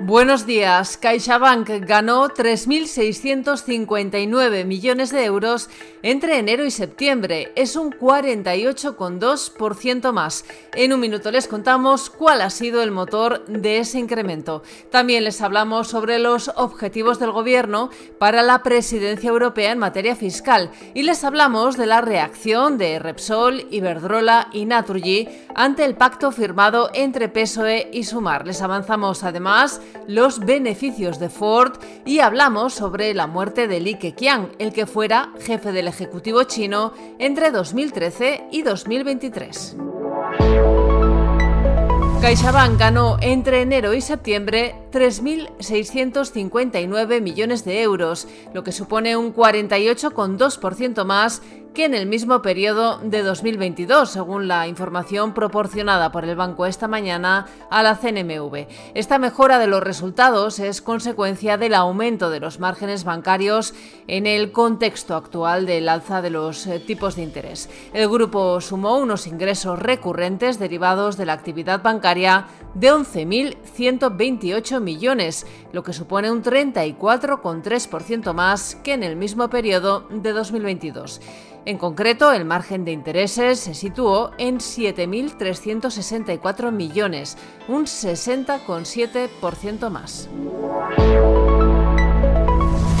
Buenos días. CaixaBank ganó 3.659 millones de euros entre enero y septiembre. Es un 48,2% más. En un minuto les contamos cuál ha sido el motor de ese incremento. También les hablamos sobre los objetivos del Gobierno para la presidencia europea en materia fiscal y les hablamos de la reacción de Repsol, Iberdrola y Naturgy ante el pacto firmado entre PSOE y Sumar. Les avanzamos además los beneficios de Ford y hablamos sobre la muerte de Li Keqiang, el que fuera jefe del Ejecutivo chino entre 2013 y 2023. CaixaBank ganó entre enero y septiembre 3.659 millones de euros, lo que supone un 48,2% más que en el mismo periodo de 2022, según la información proporcionada por el banco esta mañana a la CNMV. Esta mejora de los resultados es consecuencia del aumento de los márgenes bancarios en el contexto actual del alza de los eh, tipos de interés. El grupo sumó unos ingresos recurrentes derivados de la actividad bancaria de 11.128 millones, lo que supone un 34,3% más que en el mismo periodo de 2022. En concreto, el margen de intereses se situó en 7.364 millones, un 60,7% más.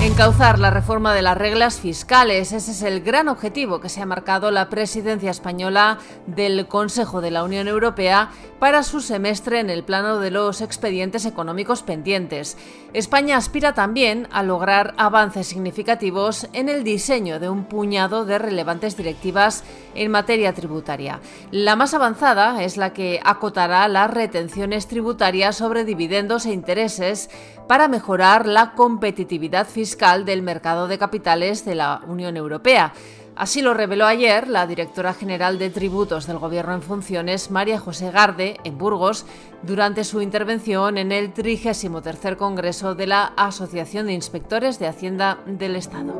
Encauzar la reforma de las reglas fiscales, ese es el gran objetivo que se ha marcado la presidencia española del Consejo de la Unión Europea para su semestre en el plano de los expedientes económicos pendientes. España aspira también a lograr avances significativos en el diseño de un puñado de relevantes directivas en materia tributaria. La más avanzada es la que acotará las retenciones tributarias sobre dividendos e intereses para mejorar la competitividad fiscal del mercado de capitales de la Unión Europea. Así lo reveló ayer la directora general de tributos del Gobierno en funciones, María José Garde, en Burgos, durante su intervención en el 33 Congreso de la Asociación de Inspectores de Hacienda del Estado.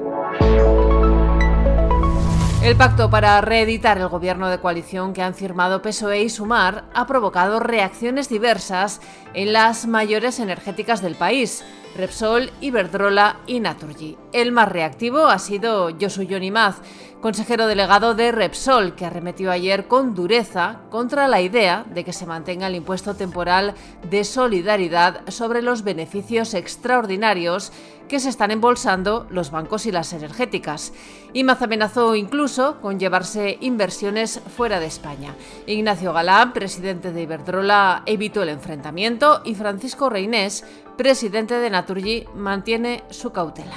El pacto para reeditar el gobierno de coalición que han firmado PSOE y Sumar ha provocado reacciones diversas en las mayores energéticas del país, Repsol, Iberdrola y Naturgy. El más reactivo ha sido Josu Maz, consejero delegado de Repsol, que arremetió ayer con dureza contra la idea de que se mantenga el impuesto temporal de solidaridad sobre los beneficios extraordinarios que se están embolsando los bancos y las energéticas. Imaz amenazó incluso con llevarse inversiones fuera de España. Ignacio Galán, presidente de Iberdrola, evitó el enfrentamiento y Francisco Reinés, presidente de Naturgy, mantiene su cautela.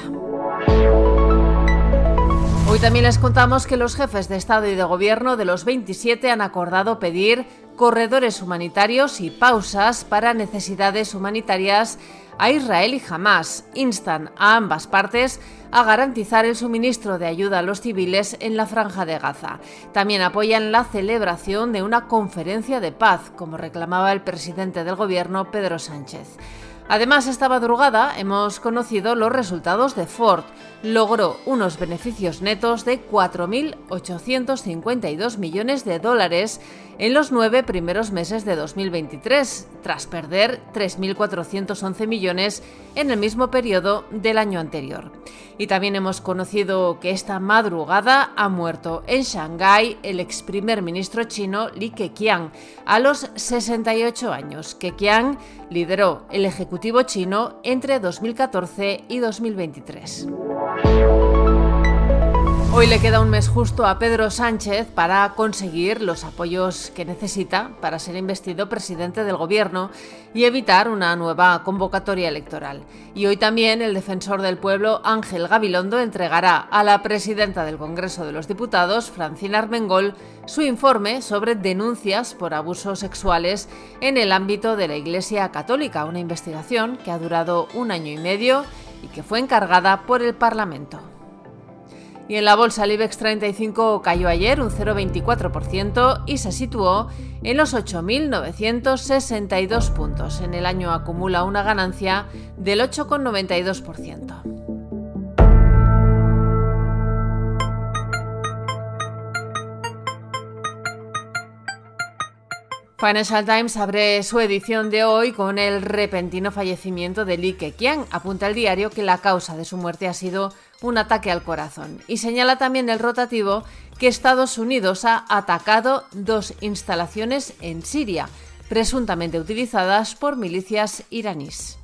También les contamos que los jefes de Estado y de Gobierno de los 27 han acordado pedir corredores humanitarios y pausas para necesidades humanitarias a Israel y Hamas. Instan a ambas partes a garantizar el suministro de ayuda a los civiles en la franja de Gaza. También apoyan la celebración de una conferencia de paz, como reclamaba el presidente del gobierno Pedro Sánchez. Además, esta madrugada hemos conocido los resultados de Ford. Logró unos beneficios netos de 4.852 millones de dólares en los nueve primeros meses de 2023, tras perder 3.411 millones en el mismo periodo del año anterior. Y también hemos conocido que esta madrugada ha muerto en Shanghái el ex primer ministro chino Li Keqiang a los 68 años. Keqiang lideró el Ejecutivo chino entre 2014 y 2023. Hoy le queda un mes justo a Pedro Sánchez para conseguir los apoyos que necesita para ser investido presidente del gobierno y evitar una nueva convocatoria electoral. Y hoy también el defensor del pueblo Ángel Gabilondo entregará a la presidenta del Congreso de los Diputados, Francina Armengol, su informe sobre denuncias por abusos sexuales en el ámbito de la Iglesia Católica, una investigación que ha durado un año y medio y que fue encargada por el Parlamento. Y en la bolsa el IBEX 35 cayó ayer un 0,24% y se situó en los 8.962 puntos. En el año acumula una ganancia del 8,92%. Financial Times abre su edición de hoy con el repentino fallecimiento de Li Keqiang. Apunta el diario que la causa de su muerte ha sido un ataque al corazón y señala también el rotativo que Estados Unidos ha atacado dos instalaciones en Siria, presuntamente utilizadas por milicias iraníes.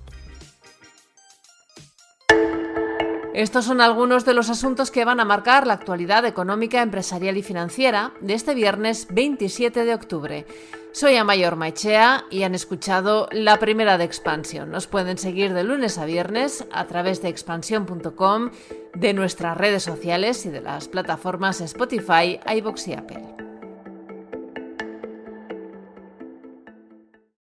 Estos son algunos de los asuntos que van a marcar la actualidad económica, empresarial y financiera de este viernes 27 de octubre. Soy Amayor Maichea y han escuchado la primera de Expansión. Nos pueden seguir de lunes a viernes a través de expansión.com, de nuestras redes sociales y de las plataformas Spotify, iBox y Apple.